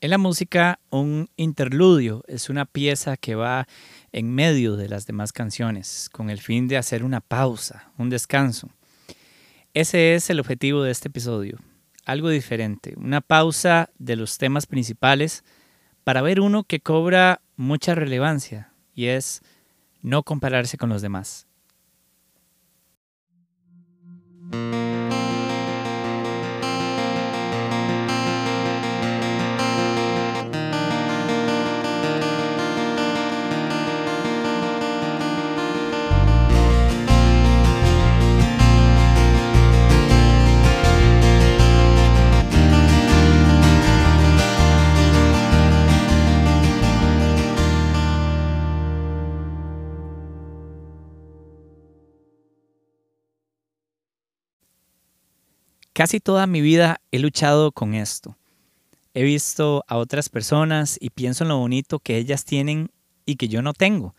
En la música, un interludio es una pieza que va en medio de las demás canciones, con el fin de hacer una pausa, un descanso. Ese es el objetivo de este episodio, algo diferente, una pausa de los temas principales para ver uno que cobra mucha relevancia y es no compararse con los demás. Casi toda mi vida he luchado con esto. He visto a otras personas y pienso en lo bonito que ellas tienen y que yo no tengo.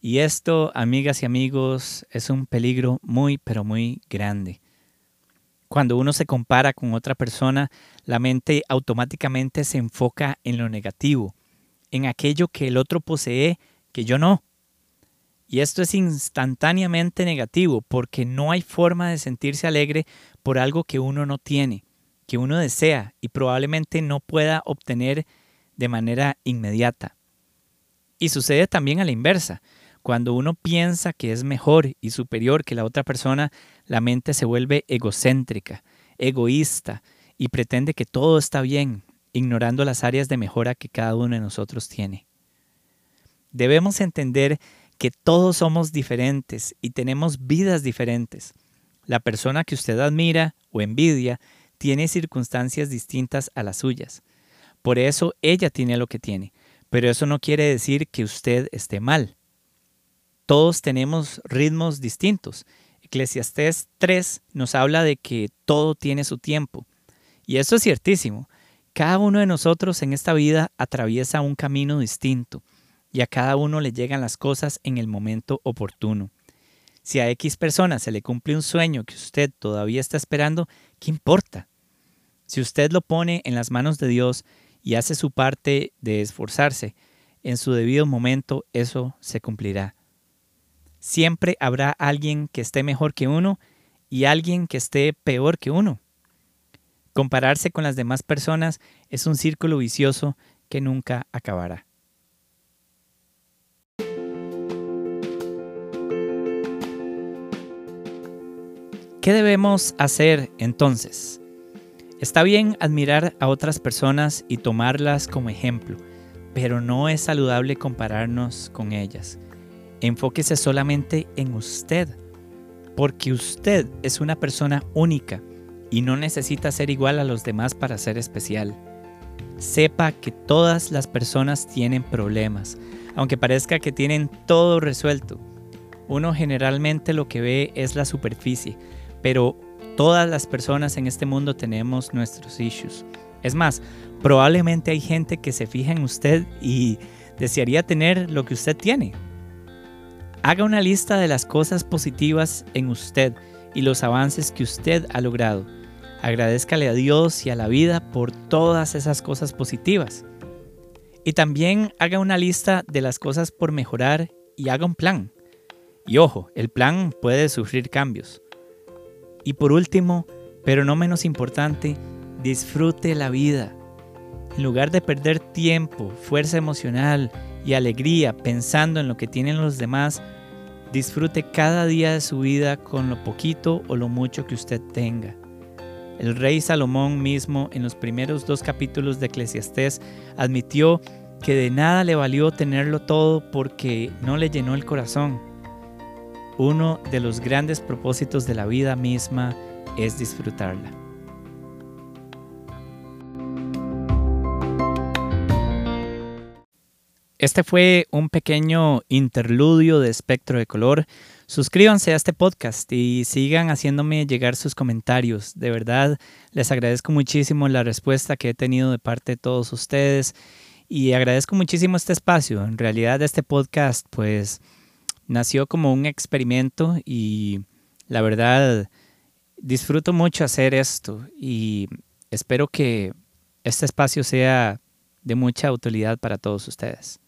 Y esto, amigas y amigos, es un peligro muy, pero muy grande. Cuando uno se compara con otra persona, la mente automáticamente se enfoca en lo negativo, en aquello que el otro posee que yo no. Y esto es instantáneamente negativo porque no hay forma de sentirse alegre por algo que uno no tiene, que uno desea y probablemente no pueda obtener de manera inmediata. Y sucede también a la inversa. Cuando uno piensa que es mejor y superior que la otra persona, la mente se vuelve egocéntrica, egoísta y pretende que todo está bien, ignorando las áreas de mejora que cada uno de nosotros tiene. Debemos entender que todos somos diferentes y tenemos vidas diferentes. La persona que usted admira o envidia tiene circunstancias distintas a las suyas. Por eso ella tiene lo que tiene, pero eso no quiere decir que usted esté mal. Todos tenemos ritmos distintos. Eclesiastés 3 nos habla de que todo tiene su tiempo. Y eso es ciertísimo. Cada uno de nosotros en esta vida atraviesa un camino distinto y a cada uno le llegan las cosas en el momento oportuno. Si a X persona se le cumple un sueño que usted todavía está esperando, ¿qué importa? Si usted lo pone en las manos de Dios y hace su parte de esforzarse, en su debido momento eso se cumplirá. Siempre habrá alguien que esté mejor que uno y alguien que esté peor que uno. Compararse con las demás personas es un círculo vicioso que nunca acabará. ¿Qué debemos hacer entonces? Está bien admirar a otras personas y tomarlas como ejemplo, pero no es saludable compararnos con ellas. Enfóquese solamente en usted, porque usted es una persona única y no necesita ser igual a los demás para ser especial. Sepa que todas las personas tienen problemas, aunque parezca que tienen todo resuelto. Uno generalmente lo que ve es la superficie, pero todas las personas en este mundo tenemos nuestros issues. Es más, probablemente hay gente que se fija en usted y desearía tener lo que usted tiene. Haga una lista de las cosas positivas en usted y los avances que usted ha logrado. Agradezcale a Dios y a la vida por todas esas cosas positivas. Y también haga una lista de las cosas por mejorar y haga un plan. Y ojo, el plan puede sufrir cambios. Y por último, pero no menos importante, disfrute la vida. En lugar de perder tiempo, fuerza emocional y alegría pensando en lo que tienen los demás, disfrute cada día de su vida con lo poquito o lo mucho que usted tenga. El rey Salomón mismo en los primeros dos capítulos de Eclesiastés admitió que de nada le valió tenerlo todo porque no le llenó el corazón. Uno de los grandes propósitos de la vida misma es disfrutarla. Este fue un pequeño interludio de espectro de color. Suscríbanse a este podcast y sigan haciéndome llegar sus comentarios. De verdad, les agradezco muchísimo la respuesta que he tenido de parte de todos ustedes y agradezco muchísimo este espacio. En realidad, este podcast, pues, nació como un experimento y la verdad disfruto mucho hacer esto y espero que este espacio sea de mucha utilidad para todos ustedes.